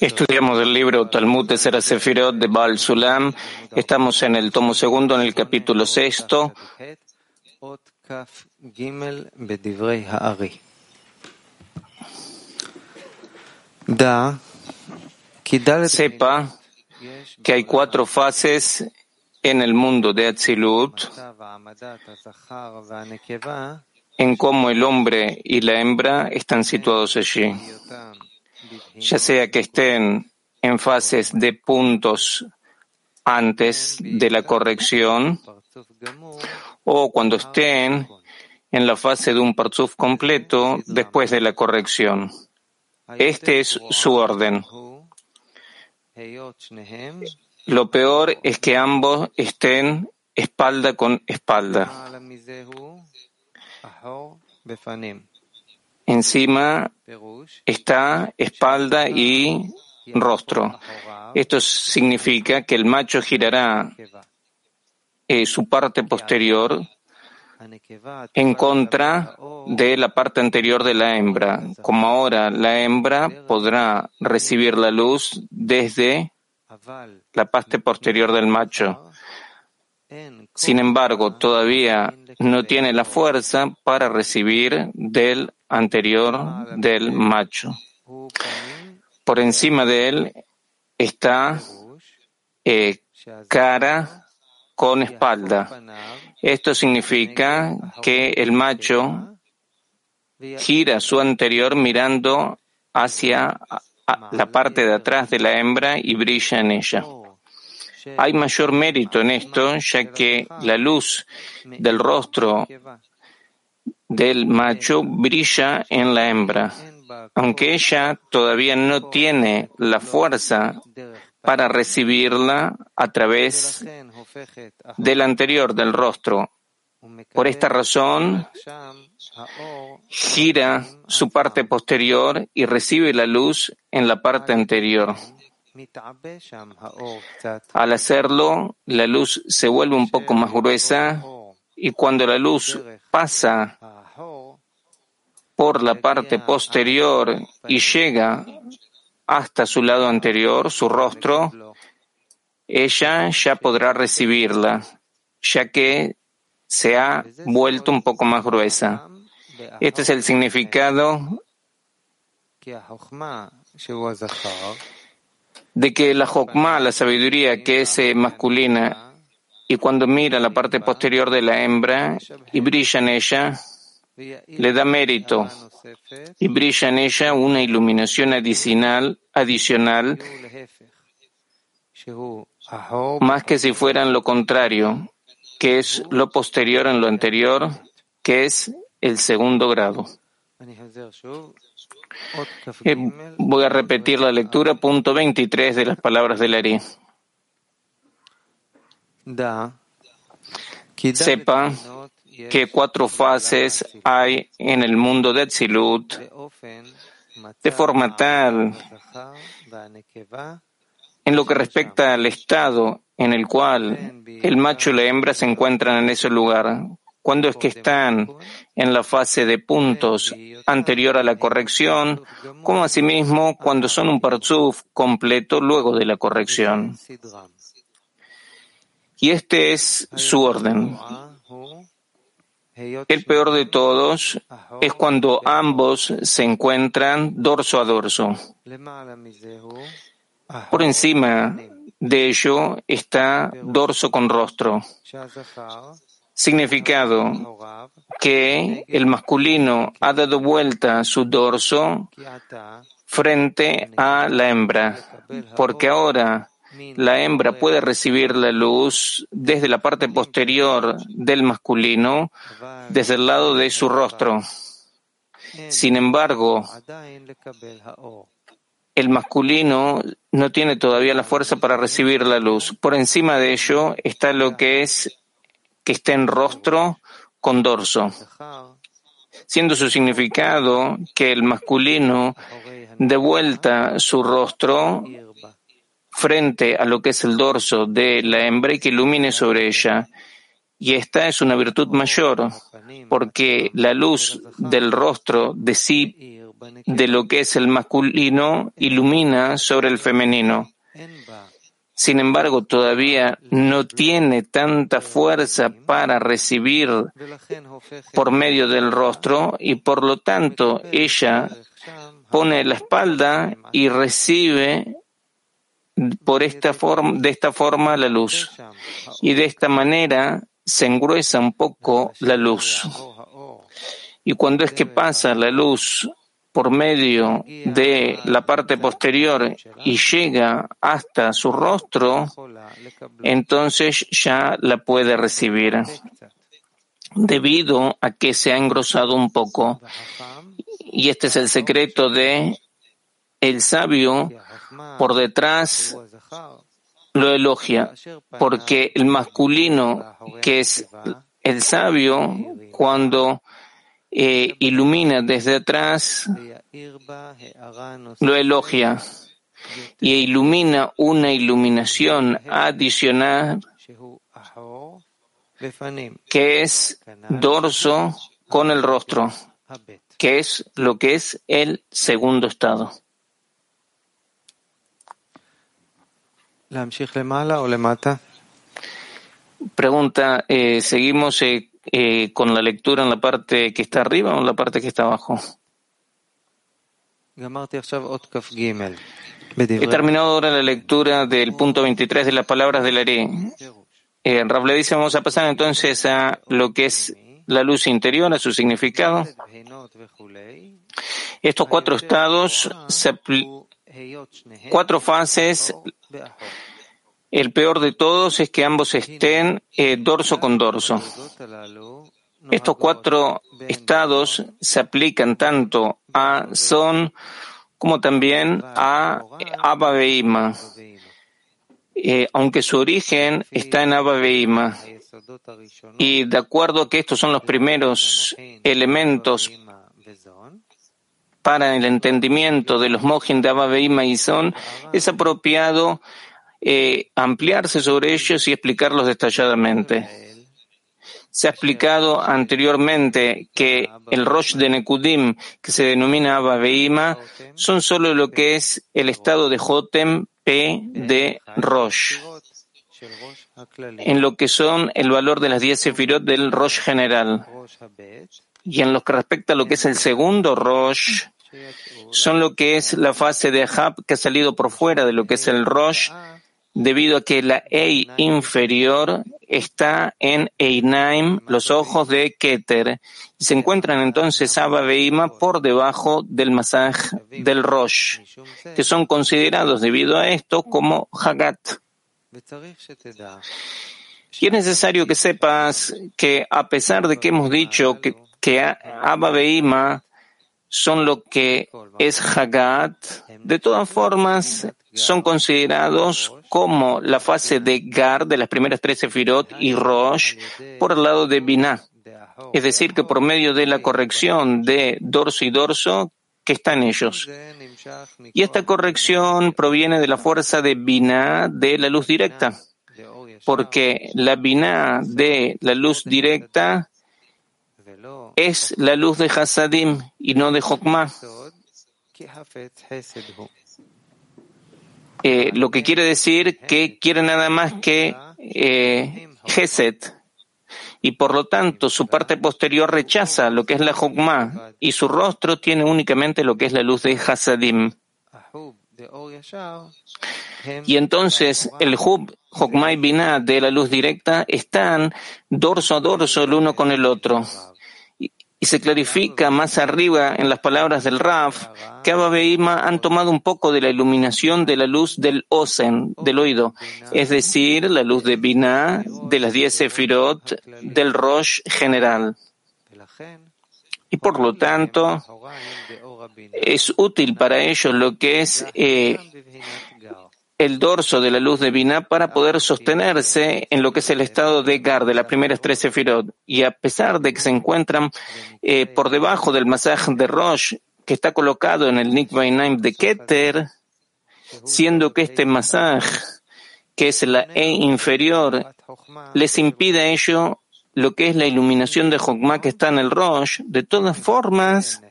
Estudiamos el libro Talmud de Sera Sefirot de Baal Sulam. Estamos en el tomo segundo, en el capítulo sexto. Sepa que hay cuatro fases en el mundo de Atzilut en cómo el hombre y la hembra están situados allí, ya sea que estén en fases de puntos antes de la corrección o cuando estén en la fase de un parzuf completo después de la corrección. Este es su orden. Lo peor es que ambos estén espalda con espalda. Encima está espalda y rostro. Esto significa que el macho girará eh, su parte posterior en contra de la parte anterior de la hembra. Como ahora la hembra podrá recibir la luz desde la parte posterior del macho. Sin embargo, todavía no tiene la fuerza para recibir del anterior del macho. Por encima de él está eh, cara con espalda. Esto significa que el macho gira su anterior mirando hacia la parte de atrás de la hembra y brilla en ella. Hay mayor mérito en esto, ya que la luz del rostro del macho brilla en la hembra, aunque ella todavía no tiene la fuerza para recibirla a través del anterior del rostro. Por esta razón, gira su parte posterior y recibe la luz en la parte anterior. Al hacerlo, la luz se vuelve un poco más gruesa y cuando la luz pasa por la parte posterior y llega hasta su lado anterior, su rostro, ella ya podrá recibirla, ya que se ha vuelto un poco más gruesa. Este es el significado de que la jokma, la sabiduría que es eh, masculina, y cuando mira la parte posterior de la hembra y brilla en ella, le da mérito y brilla en ella una iluminación adicional, adicional más que si fueran lo contrario, que es lo posterior en lo anterior, que es el segundo grado. Eh, voy a repetir la lectura, punto 23 de las palabras de Larry. Sepa que cuatro fases hay en el mundo de Tzilut, de forma tal en lo que respecta al estado en el cual el macho y la hembra se encuentran en ese lugar, cuando es que están en la fase de puntos anterior a la corrección, como asimismo cuando son un parzuf completo luego de la corrección. Y este es su orden. El peor de todos es cuando ambos se encuentran dorso a dorso. Por encima de ello está dorso con rostro. Significado que el masculino ha dado vuelta su dorso frente a la hembra, porque ahora la hembra puede recibir la luz desde la parte posterior del masculino, desde el lado de su rostro. Sin embargo, el masculino no tiene todavía la fuerza para recibir la luz. Por encima de ello está lo que es que esté en rostro con dorso, siendo su significado que el masculino de vuelta su rostro frente a lo que es el dorso de la hembra y que ilumine sobre ella. Y esta es una virtud mayor, porque la luz del rostro de sí de lo que es el masculino ilumina sobre el femenino. Sin embargo, todavía no tiene tanta fuerza para recibir por medio del rostro y por lo tanto ella pone la espalda y recibe por esta forma, de esta forma la luz. Y de esta manera se engruesa un poco la luz. Y cuando es que pasa la luz por medio de la parte posterior y llega hasta su rostro, entonces ya la puede recibir, debido a que se ha engrosado un poco. Y este es el secreto de el sabio por detrás lo elogia, porque el masculino, que es el sabio, cuando eh, ilumina desde atrás, lo elogia y ilumina una iluminación adicional que es dorso con el rostro, que es lo que es el segundo estado. Pregunta, eh, ¿seguimos eh, eh, con la lectura en la parte que está arriba o en la parte que está abajo? He terminado ahora la lectura del punto 23 de las palabras del Are. Eh, le dice, vamos a pasar entonces a lo que es la luz interior, a su significado. Estos cuatro estados cuatro fases. El peor de todos es que ambos estén eh, dorso con dorso. Estos cuatro estados se aplican tanto a Son como también a Abba Beima, eh, aunque su origen está en Abba Beima. Y de acuerdo a que estos son los primeros elementos para el entendimiento de los mojin de Abba y Son, es apropiado eh, ampliarse sobre ellos y explicarlos detalladamente. Se ha explicado anteriormente que el Rosh de Nekudim, que se denomina Abba son solo lo que es el estado de Jotem P de Rosh, en lo que son el valor de las 10 sefirot del Rosh general. Y en lo que respecta a lo que es el segundo Rosh, son lo que es la fase de Ahab que ha salido por fuera de lo que es el Rosh, debido a que la Ei inferior está en Einaim, los ojos de Keter, se encuentran entonces Abba Beima por debajo del masaj del Rosh, que son considerados debido a esto como Hagat. Y es necesario que sepas que a pesar de que hemos dicho que, que Abba Beima son lo que es Hagat, de todas formas son considerados como la fase de Gar de las primeras tres Sefirot y Rosh por el lado de Binah. Es decir, que por medio de la corrección de dorso y dorso que está en ellos. Y esta corrección proviene de la fuerza de Binah de la luz directa, porque la Binah de la luz directa es la luz de Hasadim y no de Jokmah. Eh, lo que quiere decir que quiere nada más que eh, y por lo tanto su parte posterior rechaza lo que es la Jokmah y su rostro tiene únicamente lo que es la luz de Hasadim. Y entonces el Hub, Jokmah y Binah de la luz directa están dorso a dorso el uno con el otro y se clarifica más arriba en las palabras del Raf que Abba Beima han tomado un poco de la iluminación de la luz del Osen, del oído, es decir, la luz de Binah, de las diez Sefirot, del Rosh general. Y por lo tanto, es útil para ellos lo que es eh, el dorso de la luz divina para poder sostenerse en lo que es el estado de Gar de las primeras tres sefirot. Y a pesar de que se encuentran eh, por debajo del masaj de Rosh, que está colocado en el Nikvainaim de Keter, siendo que este masaj, que es la E inferior, les impide a ello lo que es la iluminación de Jokma que está en el Rosh, de todas formas,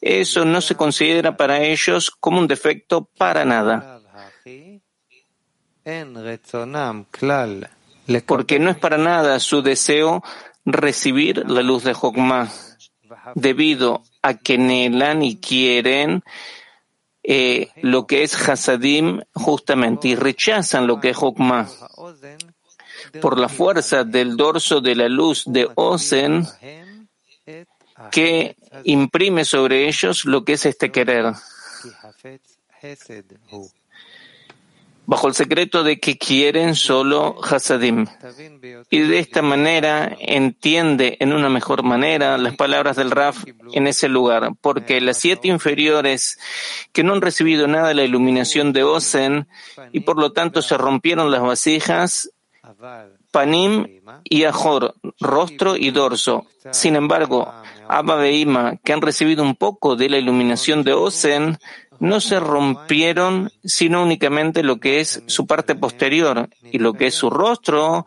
eso no se considera para ellos como un defecto para nada. Porque no es para nada su deseo recibir la luz de Jokma, debido a que nelan y quieren eh, lo que es Hasadim justamente y rechazan lo que es Jokma. Por la fuerza del dorso de la luz de Ozen que imprime sobre ellos lo que es este querer bajo el secreto de que quieren solo Hasadim. Y de esta manera entiende en una mejor manera las palabras del Raf en ese lugar, porque las siete inferiores que no han recibido nada de la iluminación de Osen y por lo tanto se rompieron las vasijas, Panim y Ajor, rostro y dorso. Sin embargo, Abba Beima, que han recibido un poco de la iluminación de Osen, no se rompieron, sino únicamente lo que es su parte posterior y lo que es su rostro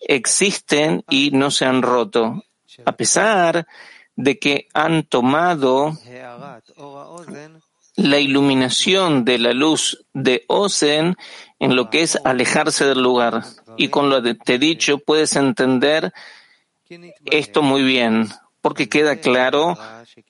existen y no se han roto, a pesar de que han tomado la iluminación de la luz de Ozen en lo que es alejarse del lugar. Y con lo que te he dicho puedes entender esto muy bien, porque queda claro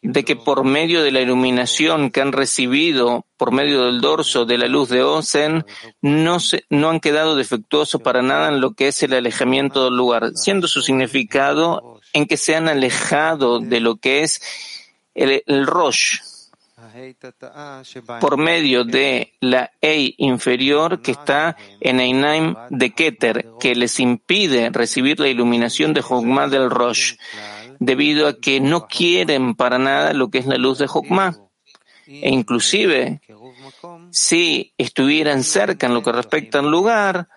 de que por medio de la iluminación que han recibido por medio del dorso de la luz de se, no han quedado defectuosos para nada en lo que es el alejamiento del lugar, siendo su significado en que se han alejado de lo que es el, el Rosh, por medio de la Ei inferior que está en Einaim de Keter, que les impide recibir la iluminación de Jogma del Rosh debido a que no quieren para nada lo que es la luz de Jokma. E inclusive, si estuvieran cerca en lo que respecta al lugar,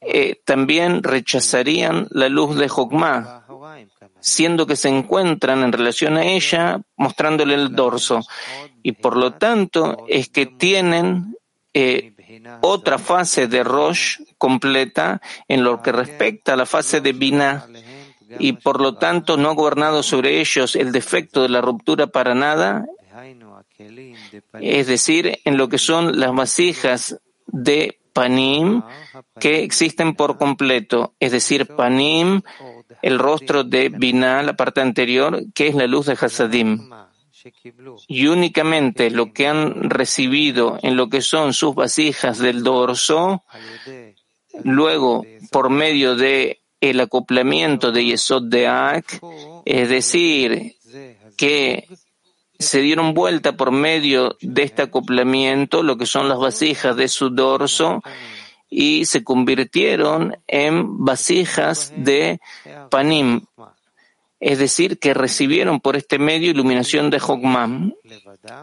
eh, también rechazarían la luz de Jokma, siendo que se encuentran en relación a ella mostrándole el dorso. Y por lo tanto es que tienen eh, otra fase de Rosh completa en lo que respecta a la fase de Binah y por lo tanto no ha gobernado sobre ellos el defecto de la ruptura para nada, es decir, en lo que son las vasijas de Panim que existen por completo, es decir, Panim, el rostro de Binah, la parte anterior, que es la luz de Hasadim. Y únicamente lo que han recibido en lo que son sus vasijas del dorso, luego por medio de el acoplamiento de Yesod de Ak, es decir, que se dieron vuelta por medio de este acoplamiento lo que son las vasijas de su dorso y se convirtieron en vasijas de Panim, es decir, que recibieron por este medio iluminación de Jokmam.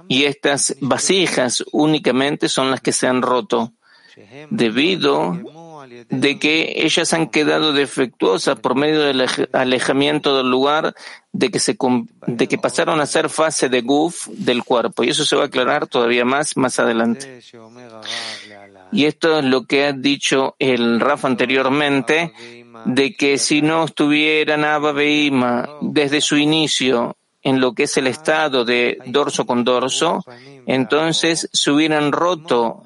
Y estas vasijas únicamente son las que se han roto debido de que ellas han quedado defectuosas por medio del alejamiento del lugar, de que, se, de que pasaron a ser fase de guf del cuerpo. Y eso se va a aclarar todavía más más adelante. Y esto es lo que ha dicho el Rafa anteriormente, de que si no estuvieran Abba Beima desde su inicio en lo que es el estado de dorso con dorso, entonces se hubieran roto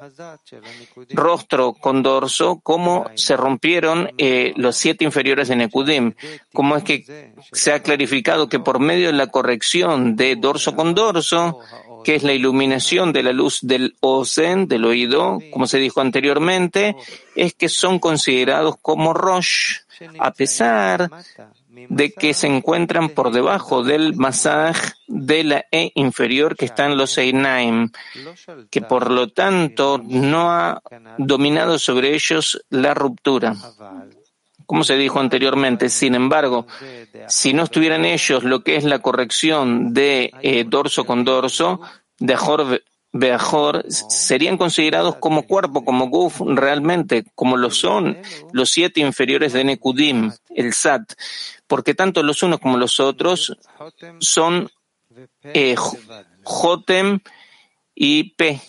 rostro con dorso, como se rompieron eh, los siete inferiores de Nekudim. Como es que se ha clarificado que por medio de la corrección de dorso con dorso, que es la iluminación de la luz del Ozen, del oído, como se dijo anteriormente, es que son considerados como Rosh, a pesar de que se encuentran por debajo del masaj de la E inferior que está en los Einaim, que por lo tanto no ha dominado sobre ellos la ruptura. Como se dijo anteriormente, sin embargo, si no estuvieran ellos lo que es la corrección de eh, dorso con dorso, de Ajor Beajor serían considerados como cuerpo, como Guf, realmente, como lo son los siete inferiores de Nekudim, el Sat, porque tanto los unos como los otros son eh, y P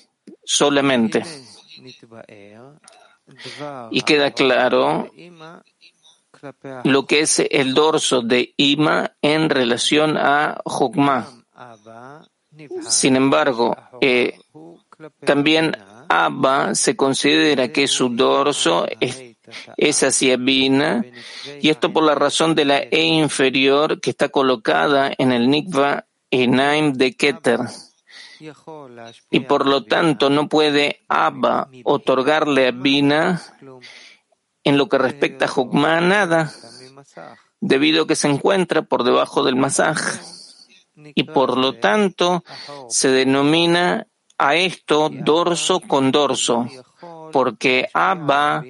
solamente. Y queda claro lo que es el dorso de Ima en relación a Jokma Sin embargo, eh, también Abba se considera que su dorso es, es hacia Bina, y esto por la razón de la E inferior que está colocada en el Nikva Enaim de Keter. Y por lo tanto no puede Abba otorgarle a Bina en lo que respecta a Jokma nada, debido a que se encuentra por debajo del masaj. Y por lo tanto se denomina a esto dorso con dorso, porque Abba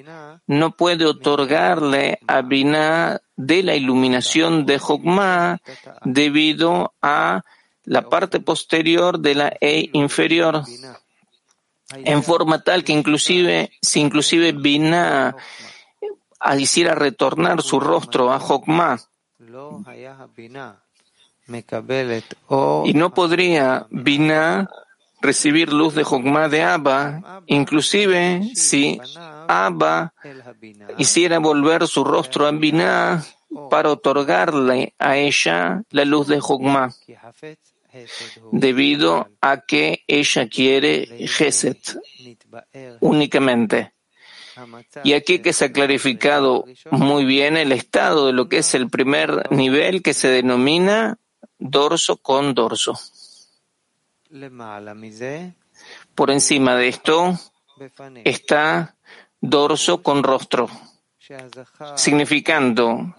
no puede otorgarle a Binah de la iluminación de Jokma debido a la parte posterior de la E inferior, en forma tal que inclusive, si inclusive Binah hiciera retornar su rostro a Jokma, y no podría Binah recibir luz de Jokma de Abba, inclusive si Abba hiciera volver su rostro a Binah para otorgarle a ella la luz de Jokma, debido a que ella quiere Geset únicamente. Y aquí que se ha clarificado muy bien el estado de lo que es el primer nivel que se denomina dorso con dorso. Por encima de esto está dorso con rostro, significando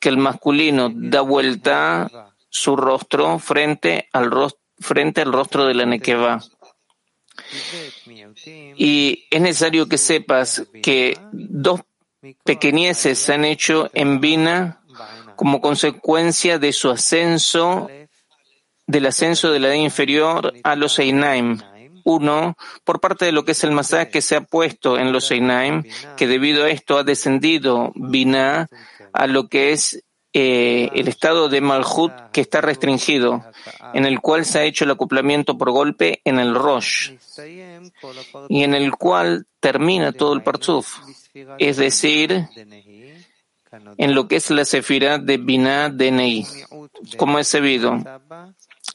que el masculino da vuelta su rostro frente al, rostro, frente al rostro de la nequeva. Y es necesario que sepas que dos pequeñeces se han hecho en Vina como consecuencia de su ascenso, del ascenso de la edad inferior a los Einaim. Uno, por parte de lo que es el masá que se ha puesto en los Einaim, que debido a esto ha descendido Binah a lo que es eh, el estado de Malhut que está restringido, en el cual se ha hecho el acoplamiento por golpe en el Rosh, y en el cual termina todo el Parzuf, es decir, en lo que es la sefirá de Binah de Nei, como es sabido.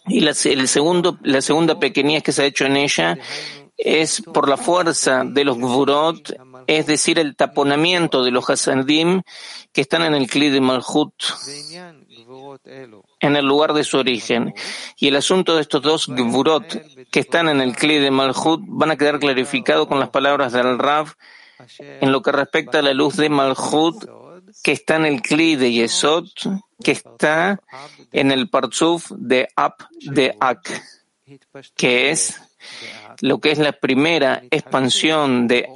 Y la, el segundo, la segunda pequeñez que se ha hecho en ella es por la fuerza de los gvurot, es decir, el taponamiento de los hasandim que están en el Kli de Malhut, en el lugar de su origen. Y el asunto de estos dos gvurot que están en el Kli de Malhut van a quedar clarificados con las palabras del Rav en lo que respecta a la luz de Malhut que está en el Kli de Yesod, que está en el Parzuf de Ap de Ak, que es lo que es la primera expansión de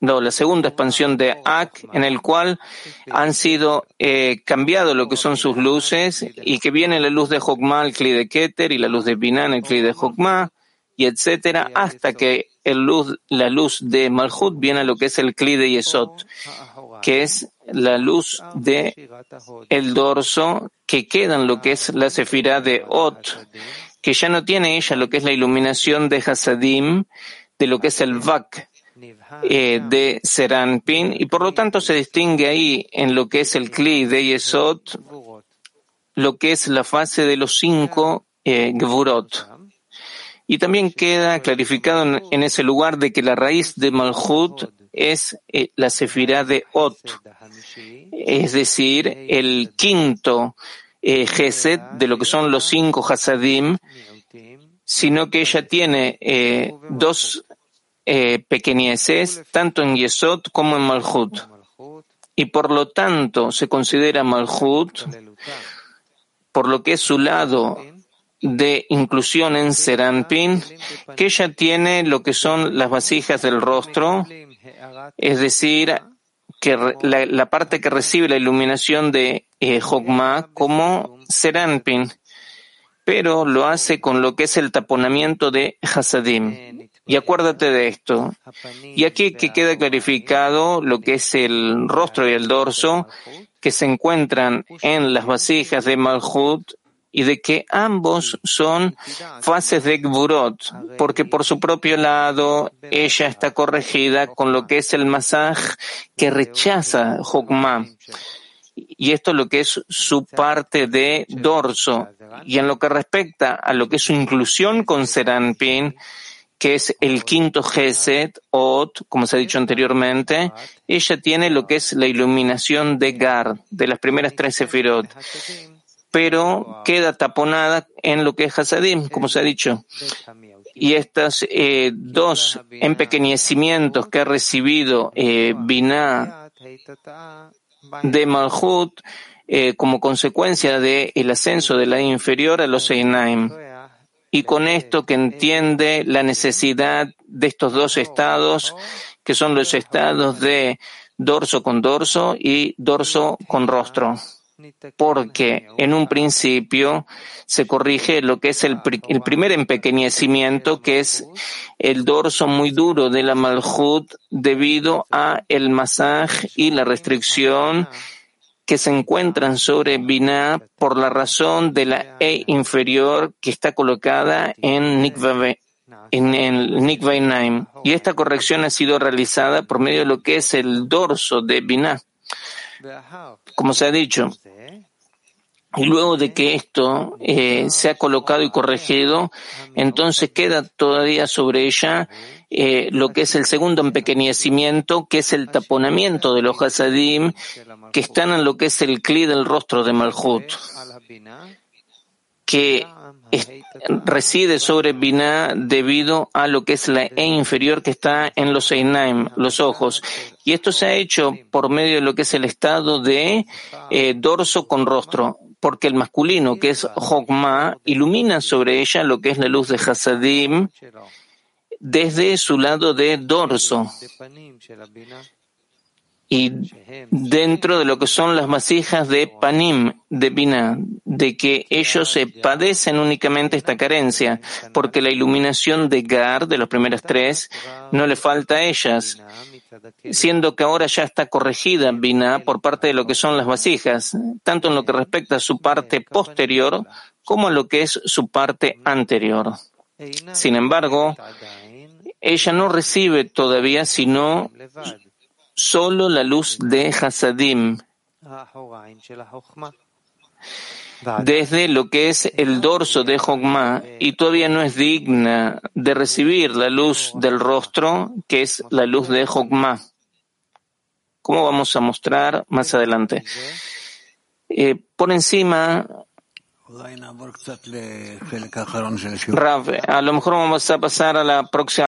no, la segunda expansión de Ak, en el cual han sido eh, cambiado lo que son sus luces y que viene la luz de Jokma al Kli de Keter y la luz de Binan el Kli de Jokma y etcétera, hasta que el luz, la luz de Malhut viene a lo que es el Kli de Yesod, que es la luz de el dorso que queda en lo que es la sefirá de Ot, que ya no tiene ella lo que es la iluminación de Hasadim, de lo que es el Vak, eh, de Seranpin, y por lo tanto se distingue ahí en lo que es el Kli de Yesod, lo que es la fase de los cinco eh, Gvurot. Y también queda clarificado en, ese lugar de que la raíz de Malhut es eh, la sefirá de Ot, es decir, el quinto eh, de lo que son los cinco Hasadim, sino que ella tiene eh, dos eh, pequeñeces, tanto en Yesod como en Malhut. Y por lo tanto se considera Malhut, por lo que es su lado de inclusión en Serampin, que ella tiene lo que son las vasijas del rostro, es decir, que la, parte que recibe la iluminación de eh, como Serampin, pero lo hace con lo que es el taponamiento de Hasadim. Y acuérdate de esto. Y aquí que queda clarificado lo que es el rostro y el dorso que se encuentran en las vasijas de Malhut y de que ambos son fases de Gburot, porque por su propio lado ella está corregida con lo que es el masaj que rechaza Jokma. y esto es lo que es su parte de dorso. Y en lo que respecta a lo que es su inclusión con Serampin, que es el quinto Geset, Ot, como se ha dicho anteriormente, ella tiene lo que es la iluminación de Gar, de las primeras tres Sefirot, pero queda taponada en lo que es Hasadim, como se ha dicho. Y estos eh, dos empequeñecimientos que ha recibido eh, Binah de Malhut eh, como consecuencia del ascenso de la inferior a los Einaim y con esto que entiende la necesidad de estos dos estados, que son los estados de dorso con dorso y dorso con rostro. Porque en un principio se corrige lo que es el, primer empequeñecimiento, que es el dorso muy duro de la Malhut debido a el masaje y la restricción que se encuentran sobre Binah por la razón de la E inferior que está colocada en Nikvav en el. Y esta corrección ha sido realizada por medio de lo que es el dorso de Binah. Como se ha dicho, y luego de que esto eh, se ha colocado y corregido, entonces queda todavía sobre ella eh, lo que es el segundo empequeñecimiento, que es el taponamiento de los hasadim que están en lo que es el cli del rostro de Malhut, que reside sobre Binah debido a lo que es la E inferior que está en los Einaim, los ojos. Y esto se ha hecho por medio de lo que es el estado de eh, dorso con rostro, porque el masculino, que es Hokmah, ilumina sobre ella lo que es la luz de Hasadim desde su lado de dorso y dentro de lo que son las vasijas de Panim, de Binah, de que ellos padecen únicamente esta carencia, porque la iluminación de Gar, de los primeros tres, no le falta a ellas, siendo que ahora ya está corregida Binah por parte de lo que son las vasijas, tanto en lo que respecta a su parte posterior como en lo que es su parte anterior. Sin embargo, ella no recibe todavía sino solo la luz de Hasadim desde lo que es el dorso de Hogma y todavía no es digna de recibir la luz del rostro, que es la luz de Hogma. Como vamos a mostrar más adelante. Eh, por encima, a lo mejor vamos a pasar a la próxima